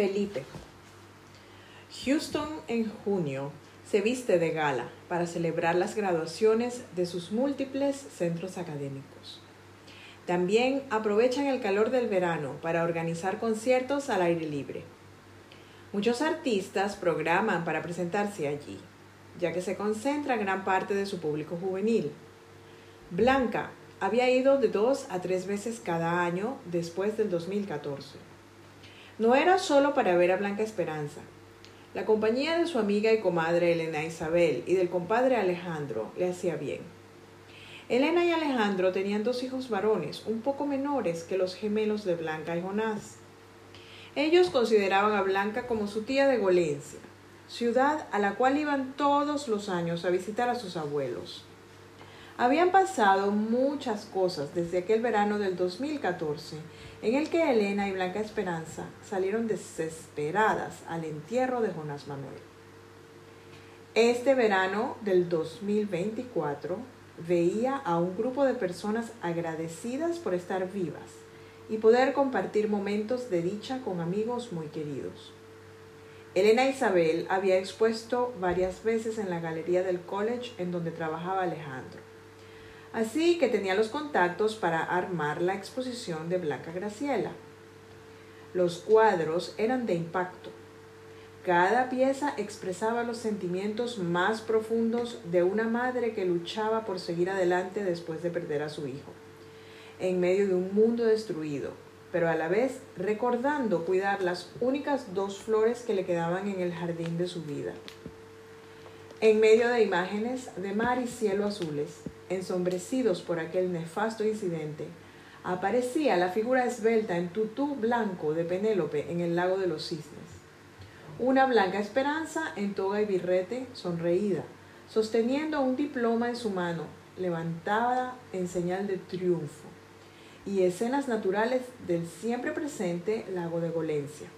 Felipe. Houston en junio se viste de gala para celebrar las graduaciones de sus múltiples centros académicos. También aprovechan el calor del verano para organizar conciertos al aire libre. Muchos artistas programan para presentarse allí, ya que se concentra gran parte de su público juvenil. Blanca había ido de dos a tres veces cada año después del 2014. No era solo para ver a Blanca Esperanza, la compañía de su amiga y comadre Elena Isabel y del compadre Alejandro le hacía bien. Elena y Alejandro tenían dos hijos varones, un poco menores que los gemelos de Blanca y Jonás. Ellos consideraban a Blanca como su tía de Golencia, ciudad a la cual iban todos los años a visitar a sus abuelos. Habían pasado muchas cosas desde aquel verano del 2014 en el que Elena y Blanca Esperanza salieron desesperadas al entierro de Jonás Manuel. Este verano del 2024 veía a un grupo de personas agradecidas por estar vivas y poder compartir momentos de dicha con amigos muy queridos. Elena Isabel había expuesto varias veces en la galería del college en donde trabajaba Alejandro. Así que tenía los contactos para armar la exposición de Blanca Graciela. Los cuadros eran de impacto. Cada pieza expresaba los sentimientos más profundos de una madre que luchaba por seguir adelante después de perder a su hijo, en medio de un mundo destruido, pero a la vez recordando cuidar las únicas dos flores que le quedaban en el jardín de su vida. En medio de imágenes de mar y cielo azules, ensombrecidos por aquel nefasto incidente, aparecía la figura esbelta en tutú blanco de Penélope en el lago de los cisnes. Una blanca esperanza en toga y birrete, sonreída, sosteniendo un diploma en su mano, levantada en señal de triunfo, y escenas naturales del siempre presente lago de Golencia.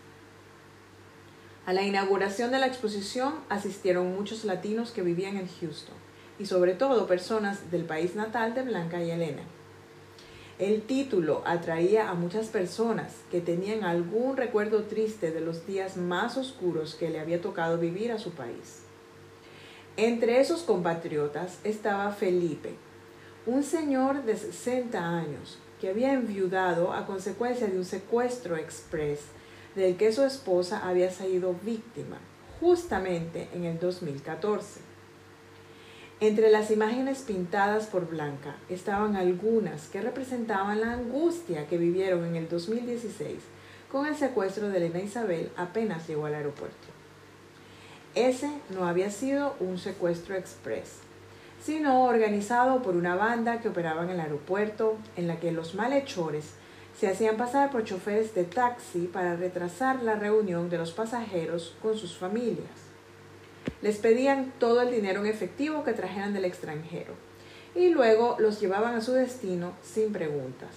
A la inauguración de la exposición asistieron muchos latinos que vivían en Houston y sobre todo personas del país natal de Blanca y Elena. El título atraía a muchas personas que tenían algún recuerdo triste de los días más oscuros que le había tocado vivir a su país. Entre esos compatriotas estaba Felipe, un señor de 60 años que había enviudado a consecuencia de un secuestro express del que su esposa había sido víctima justamente en el 2014. Entre las imágenes pintadas por Blanca estaban algunas que representaban la angustia que vivieron en el 2016 con el secuestro de Elena Isabel apenas llegó al aeropuerto. Ese no había sido un secuestro express, sino organizado por una banda que operaba en el aeropuerto en la que los malhechores se hacían pasar por choferes de taxi para retrasar la reunión de los pasajeros con sus familias. Les pedían todo el dinero en efectivo que trajeran del extranjero y luego los llevaban a su destino sin preguntas.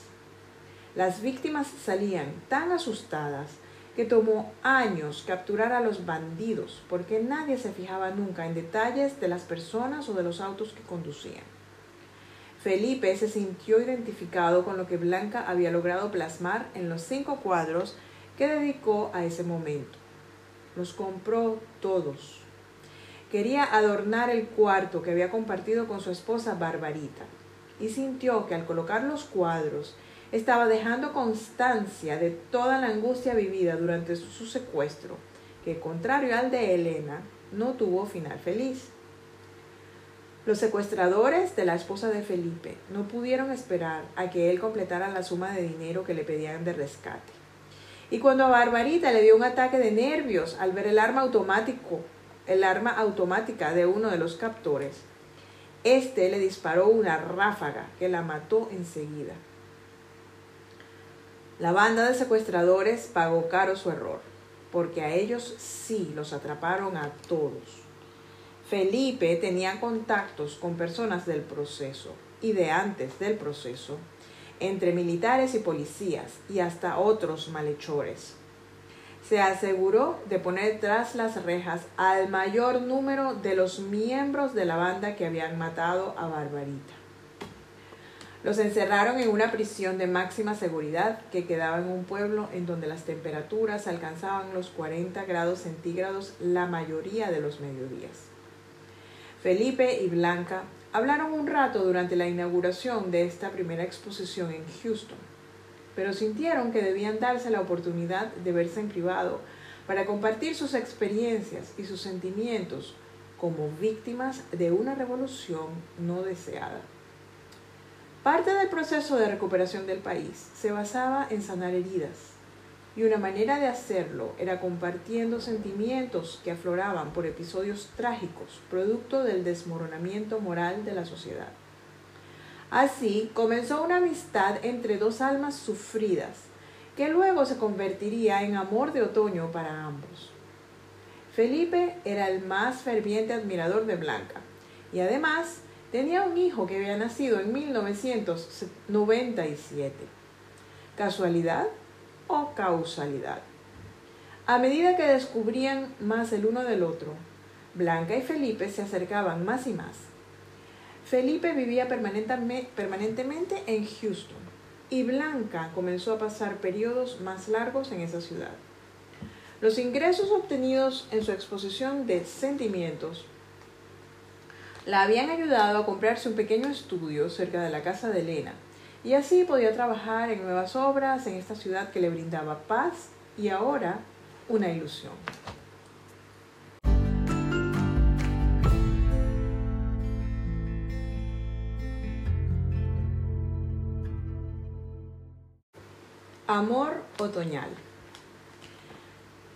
Las víctimas salían tan asustadas que tomó años capturar a los bandidos porque nadie se fijaba nunca en detalles de las personas o de los autos que conducían. Felipe se sintió identificado con lo que Blanca había logrado plasmar en los cinco cuadros que dedicó a ese momento. Los compró todos Quería adornar el cuarto que había compartido con su esposa Barbarita y sintió que al colocar los cuadros estaba dejando constancia de toda la angustia vivida durante su secuestro, que contrario al de Elena, no tuvo final feliz. Los secuestradores de la esposa de Felipe no pudieron esperar a que él completara la suma de dinero que le pedían de rescate. Y cuando a Barbarita le dio un ataque de nervios al ver el arma automático el arma automática de uno de los captores. Este le disparó una ráfaga que la mató enseguida. La banda de secuestradores pagó caro su error, porque a ellos sí los atraparon a todos. Felipe tenía contactos con personas del proceso y de antes del proceso, entre militares y policías y hasta otros malhechores se aseguró de poner tras las rejas al mayor número de los miembros de la banda que habían matado a Barbarita. Los encerraron en una prisión de máxima seguridad que quedaba en un pueblo en donde las temperaturas alcanzaban los 40 grados centígrados la mayoría de los mediodías. Felipe y Blanca hablaron un rato durante la inauguración de esta primera exposición en Houston, pero sintieron que debían darse la oportunidad de verse en privado para compartir sus experiencias y sus sentimientos como víctimas de una revolución no deseada. Parte del proceso de recuperación del país se basaba en sanar heridas, y una manera de hacerlo era compartiendo sentimientos que afloraban por episodios trágicos, producto del desmoronamiento moral de la sociedad. Así comenzó una amistad entre dos almas sufridas, que luego se convertiría en amor de otoño para ambos. Felipe era el más ferviente admirador de Blanca, y además Tenía un hijo que había nacido en 1997. ¿Casualidad o causalidad? A medida que descubrían más el uno del otro, Blanca y Felipe se acercaban más y más. Felipe vivía permanentemente en Houston y Blanca comenzó a pasar periodos más largos en esa ciudad. Los ingresos obtenidos en su exposición de sentimientos la habían ayudado a comprarse un pequeño estudio cerca de la casa de Elena, y así podía trabajar en nuevas obras en esta ciudad que le brindaba paz y ahora una ilusión. Amor otoñal.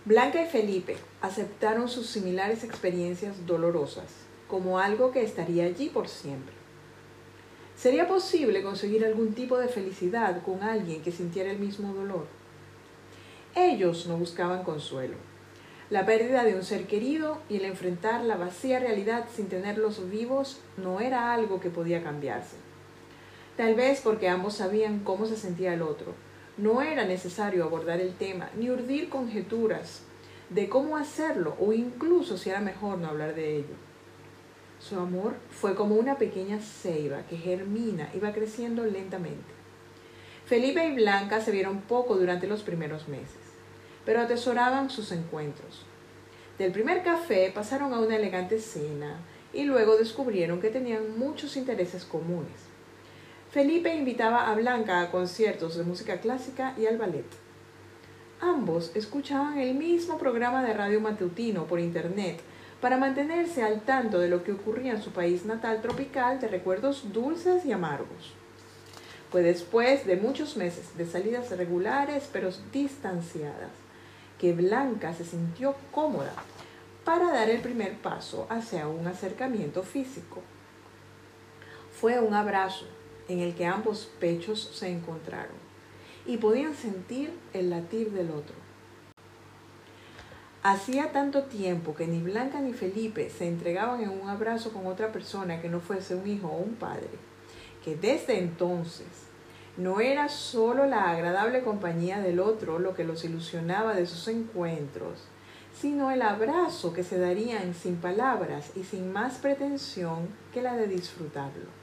Blanca y Felipe aceptaron sus similares experiencias dolorosas como algo que estaría allí por siempre. ¿Sería posible conseguir algún tipo de felicidad con alguien que sintiera el mismo dolor? Ellos no buscaban consuelo. La pérdida de un ser querido y el enfrentar la vacía realidad sin tenerlos vivos no era algo que podía cambiarse. Tal vez porque ambos sabían cómo se sentía el otro. No era necesario abordar el tema ni urdir conjeturas de cómo hacerlo o incluso si era mejor no hablar de ello. Su amor fue como una pequeña ceiba que germina y va creciendo lentamente. Felipe y Blanca se vieron poco durante los primeros meses, pero atesoraban sus encuentros. Del primer café pasaron a una elegante cena y luego descubrieron que tenían muchos intereses comunes. Felipe invitaba a Blanca a conciertos de música clásica y al ballet. Ambos escuchaban el mismo programa de radio matutino por internet para mantenerse al tanto de lo que ocurría en su país natal tropical de recuerdos dulces y amargos. Fue después de muchos meses de salidas regulares pero distanciadas que Blanca se sintió cómoda para dar el primer paso hacia un acercamiento físico. Fue un abrazo en el que ambos pechos se encontraron y podían sentir el latir del otro. Hacía tanto tiempo que ni Blanca ni Felipe se entregaban en un abrazo con otra persona que no fuese un hijo o un padre, que desde entonces no era solo la agradable compañía del otro lo que los ilusionaba de sus encuentros, sino el abrazo que se darían sin palabras y sin más pretensión que la de disfrutarlo.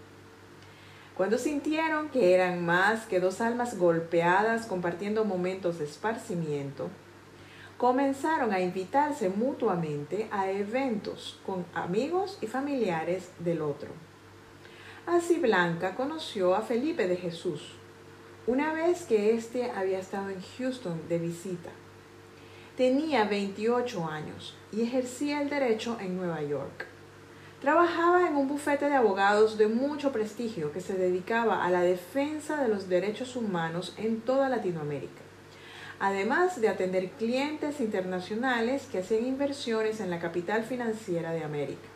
Cuando sintieron que eran más que dos almas golpeadas compartiendo momentos de esparcimiento, comenzaron a invitarse mutuamente a eventos con amigos y familiares del otro. Así Blanca conoció a Felipe de Jesús, una vez que éste había estado en Houston de visita. Tenía 28 años y ejercía el derecho en Nueva York. Trabajaba en un bufete de abogados de mucho prestigio que se dedicaba a la defensa de los derechos humanos en toda Latinoamérica además de atender clientes internacionales que hacían inversiones en la capital financiera de América.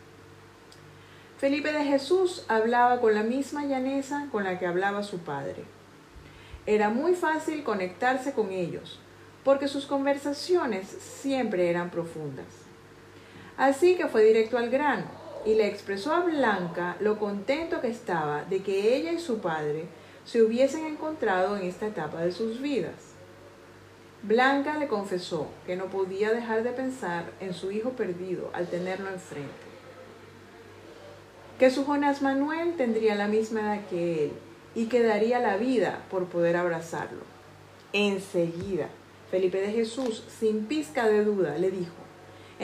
Felipe de Jesús hablaba con la misma llaneza con la que hablaba su padre. Era muy fácil conectarse con ellos, porque sus conversaciones siempre eran profundas. Así que fue directo al grano y le expresó a Blanca lo contento que estaba de que ella y su padre se hubiesen encontrado en esta etapa de sus vidas. Blanca le confesó que no podía dejar de pensar en su hijo perdido al tenerlo enfrente, que su Jonás Manuel tendría la misma edad que él y que daría la vida por poder abrazarlo. Enseguida, Felipe de Jesús, sin pizca de duda, le dijo,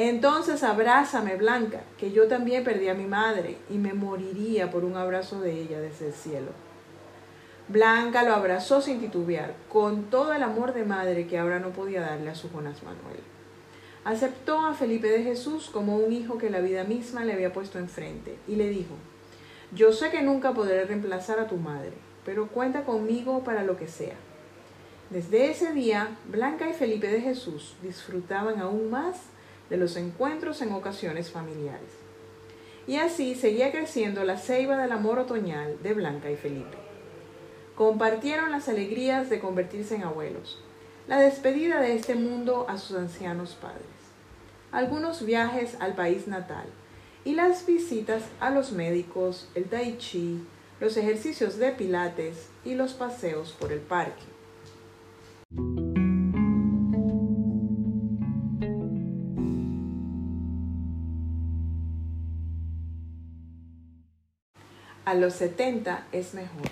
entonces abrázame, Blanca, que yo también perdí a mi madre y me moriría por un abrazo de ella desde el cielo. Blanca lo abrazó sin titubear, con todo el amor de madre que ahora no podía darle a su Jonás Manuel. Aceptó a Felipe de Jesús como un hijo que la vida misma le había puesto enfrente y le dijo, yo sé que nunca podré reemplazar a tu madre, pero cuenta conmigo para lo que sea. Desde ese día, Blanca y Felipe de Jesús disfrutaban aún más de los encuentros en ocasiones familiares. Y así seguía creciendo la ceiba del amor otoñal de Blanca y Felipe. Compartieron las alegrías de convertirse en abuelos, la despedida de este mundo a sus ancianos padres, algunos viajes al país natal y las visitas a los médicos, el tai chi, los ejercicios de pilates y los paseos por el parque. A los 70 es mejor.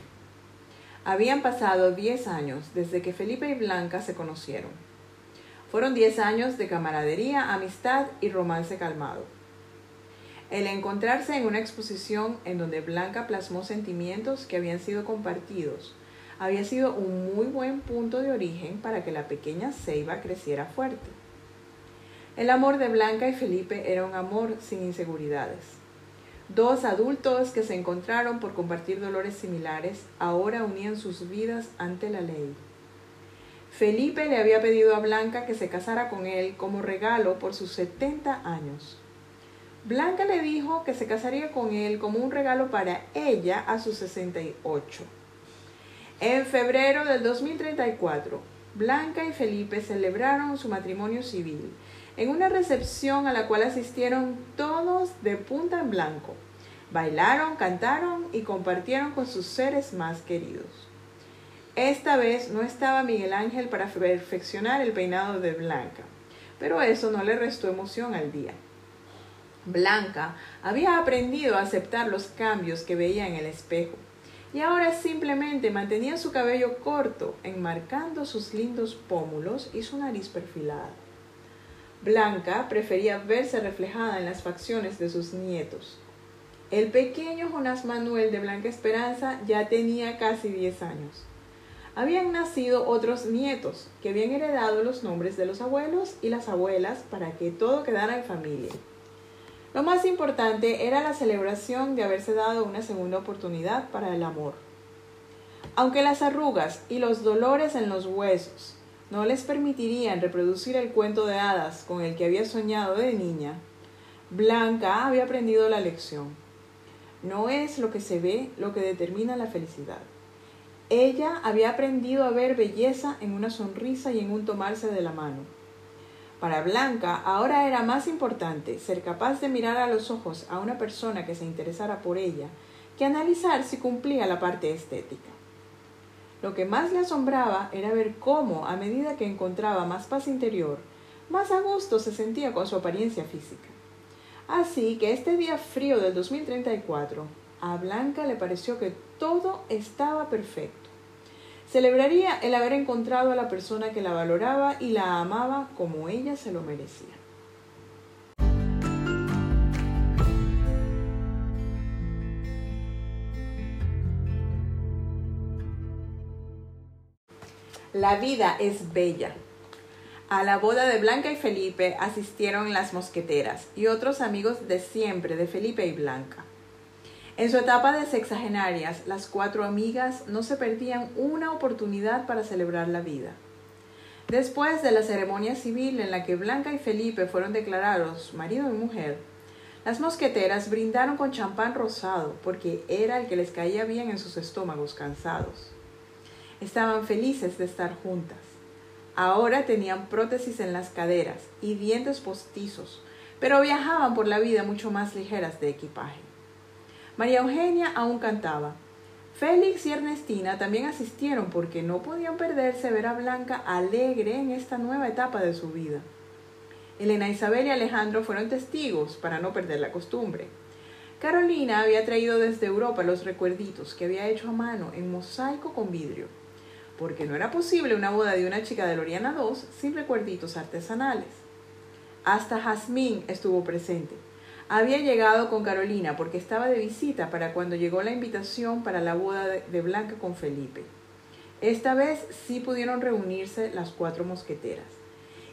Habían pasado 10 años desde que Felipe y Blanca se conocieron. Fueron 10 años de camaradería, amistad y romance calmado. El encontrarse en una exposición en donde Blanca plasmó sentimientos que habían sido compartidos había sido un muy buen punto de origen para que la pequeña ceiba creciera fuerte. El amor de Blanca y Felipe era un amor sin inseguridades. Dos adultos que se encontraron por compartir dolores similares ahora unían sus vidas ante la ley. Felipe le había pedido a Blanca que se casara con él como regalo por sus 70 años. Blanca le dijo que se casaría con él como un regalo para ella a sus 68. En febrero del 2034, Blanca y Felipe celebraron su matrimonio civil en una recepción a la cual asistieron todos de punta en blanco. Bailaron, cantaron y compartieron con sus seres más queridos. Esta vez no estaba Miguel Ángel para perfeccionar el peinado de Blanca, pero eso no le restó emoción al día. Blanca había aprendido a aceptar los cambios que veía en el espejo y ahora simplemente mantenía su cabello corto, enmarcando sus lindos pómulos y su nariz perfilada. Blanca prefería verse reflejada en las facciones de sus nietos. El pequeño Jonás Manuel de Blanca Esperanza ya tenía casi 10 años. Habían nacido otros nietos que habían heredado los nombres de los abuelos y las abuelas para que todo quedara en familia. Lo más importante era la celebración de haberse dado una segunda oportunidad para el amor. Aunque las arrugas y los dolores en los huesos no les permitirían reproducir el cuento de hadas con el que había soñado de niña, Blanca había aprendido la lección. No es lo que se ve lo que determina la felicidad. Ella había aprendido a ver belleza en una sonrisa y en un tomarse de la mano. Para Blanca ahora era más importante ser capaz de mirar a los ojos a una persona que se interesara por ella que analizar si cumplía la parte estética. Lo que más le asombraba era ver cómo, a medida que encontraba más paz interior, más a gusto se sentía con su apariencia física. Así que este día frío del 2034, a Blanca le pareció que todo estaba perfecto. Celebraría el haber encontrado a la persona que la valoraba y la amaba como ella se lo merecía. La vida es bella. A la boda de Blanca y Felipe asistieron las mosqueteras y otros amigos de siempre de Felipe y Blanca. En su etapa de sexagenarias, las cuatro amigas no se perdían una oportunidad para celebrar la vida. Después de la ceremonia civil en la que Blanca y Felipe fueron declarados marido y mujer, las mosqueteras brindaron con champán rosado porque era el que les caía bien en sus estómagos cansados. Estaban felices de estar juntas. Ahora tenían prótesis en las caderas y dientes postizos, pero viajaban por la vida mucho más ligeras de equipaje. María Eugenia aún cantaba. Félix y Ernestina también asistieron porque no podían perderse ver a Blanca alegre en esta nueva etapa de su vida. Elena Isabel y Alejandro fueron testigos para no perder la costumbre. Carolina había traído desde Europa los recuerditos que había hecho a mano en mosaico con vidrio, porque no era posible una boda de una chica de Loriana II sin recuerditos artesanales. Hasta Jazmín estuvo presente. Había llegado con Carolina porque estaba de visita para cuando llegó la invitación para la boda de Blanca con Felipe. Esta vez sí pudieron reunirse las cuatro mosqueteras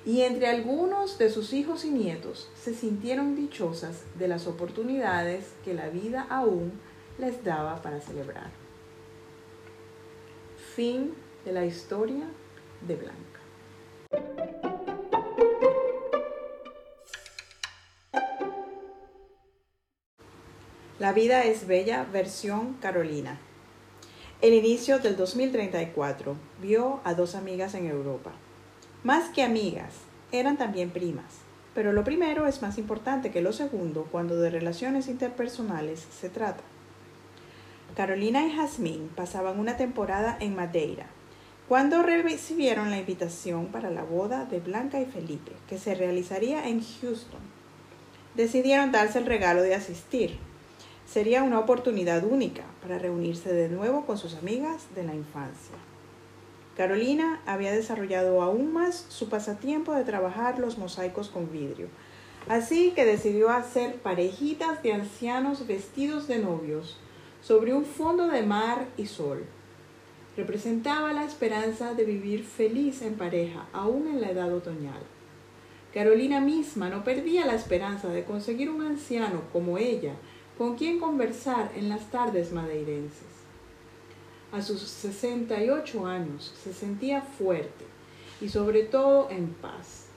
y entre algunos de sus hijos y nietos se sintieron dichosas de las oportunidades que la vida aún les daba para celebrar. Fin de la historia de Blanca. La vida es bella, versión Carolina. El inicio del 2034 vio a dos amigas en Europa más que amigas, eran también primas. Pero lo primero es más importante que lo segundo cuando de relaciones interpersonales se trata. Carolina y Jazmín pasaban una temporada en Madeira, cuando recibieron la invitación para la boda de Blanca y Felipe, que se realizaría en Houston. Decidieron darse el regalo de asistir. Sería una oportunidad única para reunirse de nuevo con sus amigas de la infancia. Carolina había desarrollado aún más su pasatiempo de trabajar los mosaicos con vidrio, así que decidió hacer parejitas de ancianos vestidos de novios sobre un fondo de mar y sol. Representaba la esperanza de vivir feliz en pareja, aún en la edad otoñal. Carolina misma no perdía la esperanza de conseguir un anciano como ella, con quien conversar en las tardes madeirenses. A sus 68 años se sentía fuerte y sobre todo en paz.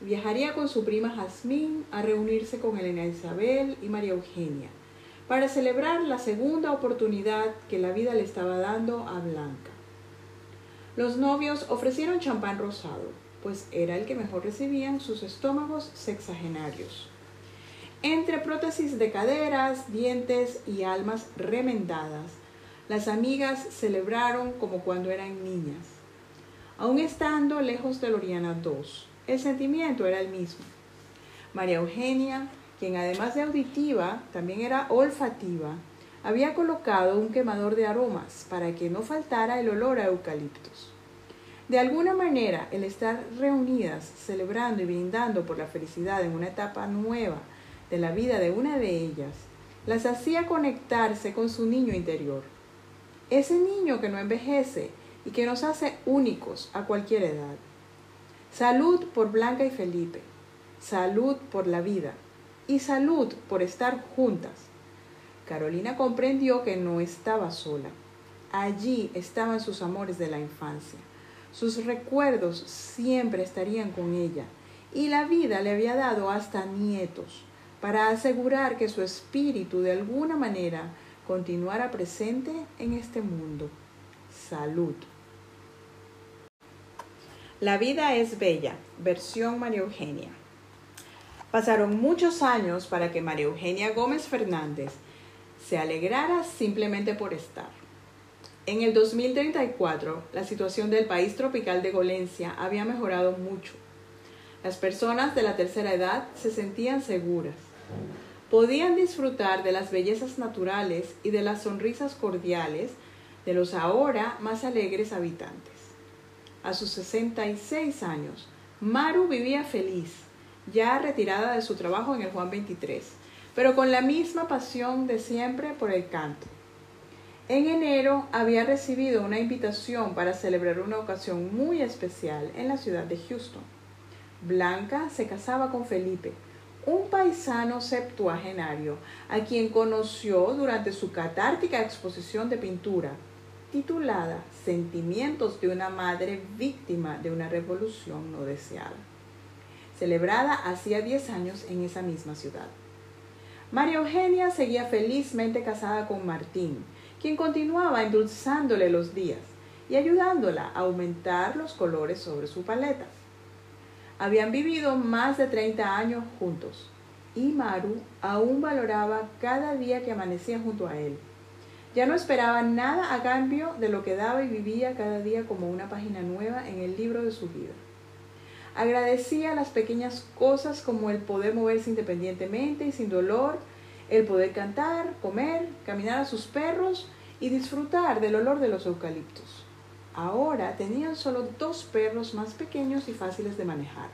Viajaría con su prima Jazmín a reunirse con Elena Isabel y María Eugenia para celebrar la segunda oportunidad que la vida le estaba dando a Blanca. Los novios ofrecieron champán rosado, pues era el que mejor recibían sus estómagos sexagenarios. Entre prótesis de caderas, dientes y almas remendadas, las amigas celebraron como cuando eran niñas. Aún estando lejos de Loriana II, el sentimiento era el mismo. María Eugenia, quien además de auditiva, también era olfativa, había colocado un quemador de aromas para que no faltara el olor a eucaliptos. De alguna manera, el estar reunidas, celebrando y brindando por la felicidad en una etapa nueva de la vida de una de ellas, las hacía conectarse con su niño interior ese niño que no envejece y que nos hace únicos a cualquier edad. Salud por Blanca y Felipe, salud por la vida y salud por estar juntas. Carolina comprendió que no estaba sola. Allí estaban sus amores de la infancia. Sus recuerdos siempre estarían con ella y la vida le había dado hasta nietos para asegurar que su espíritu de alguna manera continuara presente en este mundo. Salud. La vida es bella, versión María Eugenia. Pasaron muchos años para que María Eugenia Gómez Fernández se alegrara simplemente por estar. En el 2034, la situación del país tropical de Golencia había mejorado mucho. Las personas de la tercera edad se sentían seguras podían disfrutar de las bellezas naturales y de las sonrisas cordiales de los ahora más alegres habitantes. A sus 66 años, Maru vivía feliz, ya retirada de su trabajo en el Juan 23, pero con la misma pasión de siempre por el canto. En enero había recibido una invitación para celebrar una ocasión muy especial en la ciudad de Houston. Blanca se casaba con Felipe, un paisano septuagenario a quien conoció durante su catártica exposición de pintura titulada Sentimientos de una madre víctima de una revolución no deseada, celebrada hacía 10 años en esa misma ciudad. María Eugenia seguía felizmente casada con Martín, quien continuaba endulzándole los días y ayudándola a aumentar los colores sobre su paleta. Habían vivido más de 30 años juntos y Maru aún valoraba cada día que amanecía junto a él. Ya no esperaba nada a cambio de lo que daba y vivía cada día como una página nueva en el libro de su vida. Agradecía las pequeñas cosas como el poder moverse independientemente y sin dolor, el poder cantar, comer, caminar a sus perros y disfrutar del olor de los eucaliptos. Ahora tenían solo dos perros más pequeños y fáciles de manejar,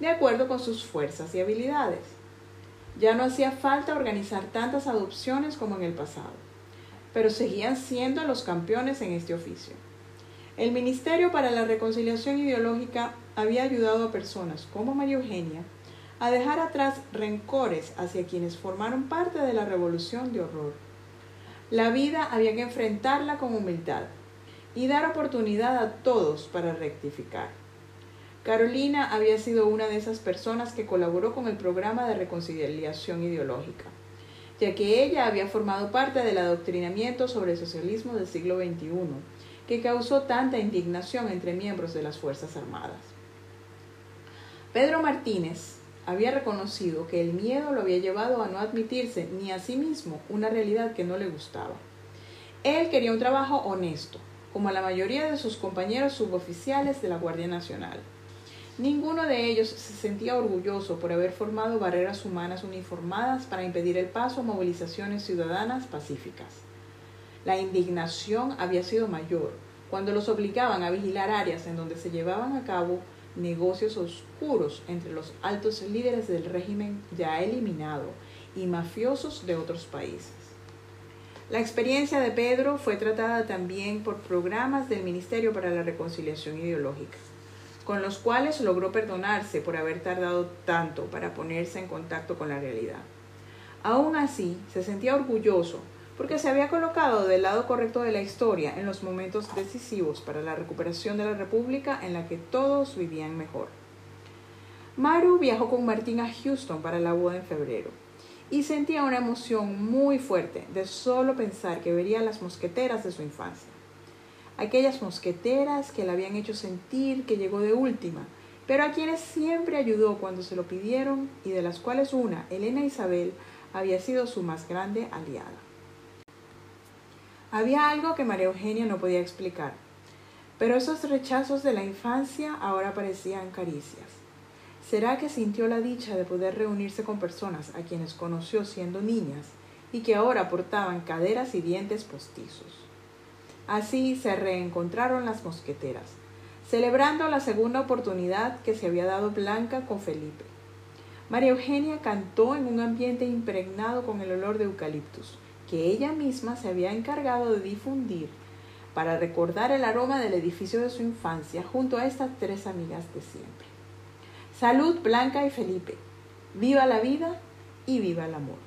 de acuerdo con sus fuerzas y habilidades. Ya no hacía falta organizar tantas adopciones como en el pasado, pero seguían siendo los campeones en este oficio. El Ministerio para la Reconciliación Ideológica había ayudado a personas como María Eugenia a dejar atrás rencores hacia quienes formaron parte de la revolución de horror. La vida había que enfrentarla con humildad y dar oportunidad a todos para rectificar. Carolina había sido una de esas personas que colaboró con el programa de reconciliación ideológica, ya que ella había formado parte del adoctrinamiento sobre el socialismo del siglo XXI, que causó tanta indignación entre miembros de las Fuerzas Armadas. Pedro Martínez había reconocido que el miedo lo había llevado a no admitirse ni a sí mismo una realidad que no le gustaba. Él quería un trabajo honesto, como la mayoría de sus compañeros suboficiales de la Guardia Nacional. Ninguno de ellos se sentía orgulloso por haber formado barreras humanas uniformadas para impedir el paso a movilizaciones ciudadanas pacíficas. La indignación había sido mayor cuando los obligaban a vigilar áreas en donde se llevaban a cabo negocios oscuros entre los altos líderes del régimen ya eliminado y mafiosos de otros países. La experiencia de Pedro fue tratada también por programas del Ministerio para la Reconciliación Ideológica, con los cuales logró perdonarse por haber tardado tanto para ponerse en contacto con la realidad. Aún así, se sentía orgulloso porque se había colocado del lado correcto de la historia en los momentos decisivos para la recuperación de la República en la que todos vivían mejor. Maru viajó con Martín a Houston para la boda en febrero y sentía una emoción muy fuerte de solo pensar que vería las mosqueteras de su infancia. Aquellas mosqueteras que le habían hecho sentir que llegó de última, pero a quienes siempre ayudó cuando se lo pidieron y de las cuales una, Elena Isabel, había sido su más grande aliada. Había algo que María Eugenia no podía explicar, pero esos rechazos de la infancia ahora parecían caricias. ¿Será que sintió la dicha de poder reunirse con personas a quienes conoció siendo niñas y que ahora portaban caderas y dientes postizos? Así se reencontraron las mosqueteras, celebrando la segunda oportunidad que se había dado Blanca con Felipe. María Eugenia cantó en un ambiente impregnado con el olor de eucaliptus que ella misma se había encargado de difundir para recordar el aroma del edificio de su infancia junto a estas tres amigas de siempre. Salud, Blanca y Felipe. Viva la vida y viva el amor.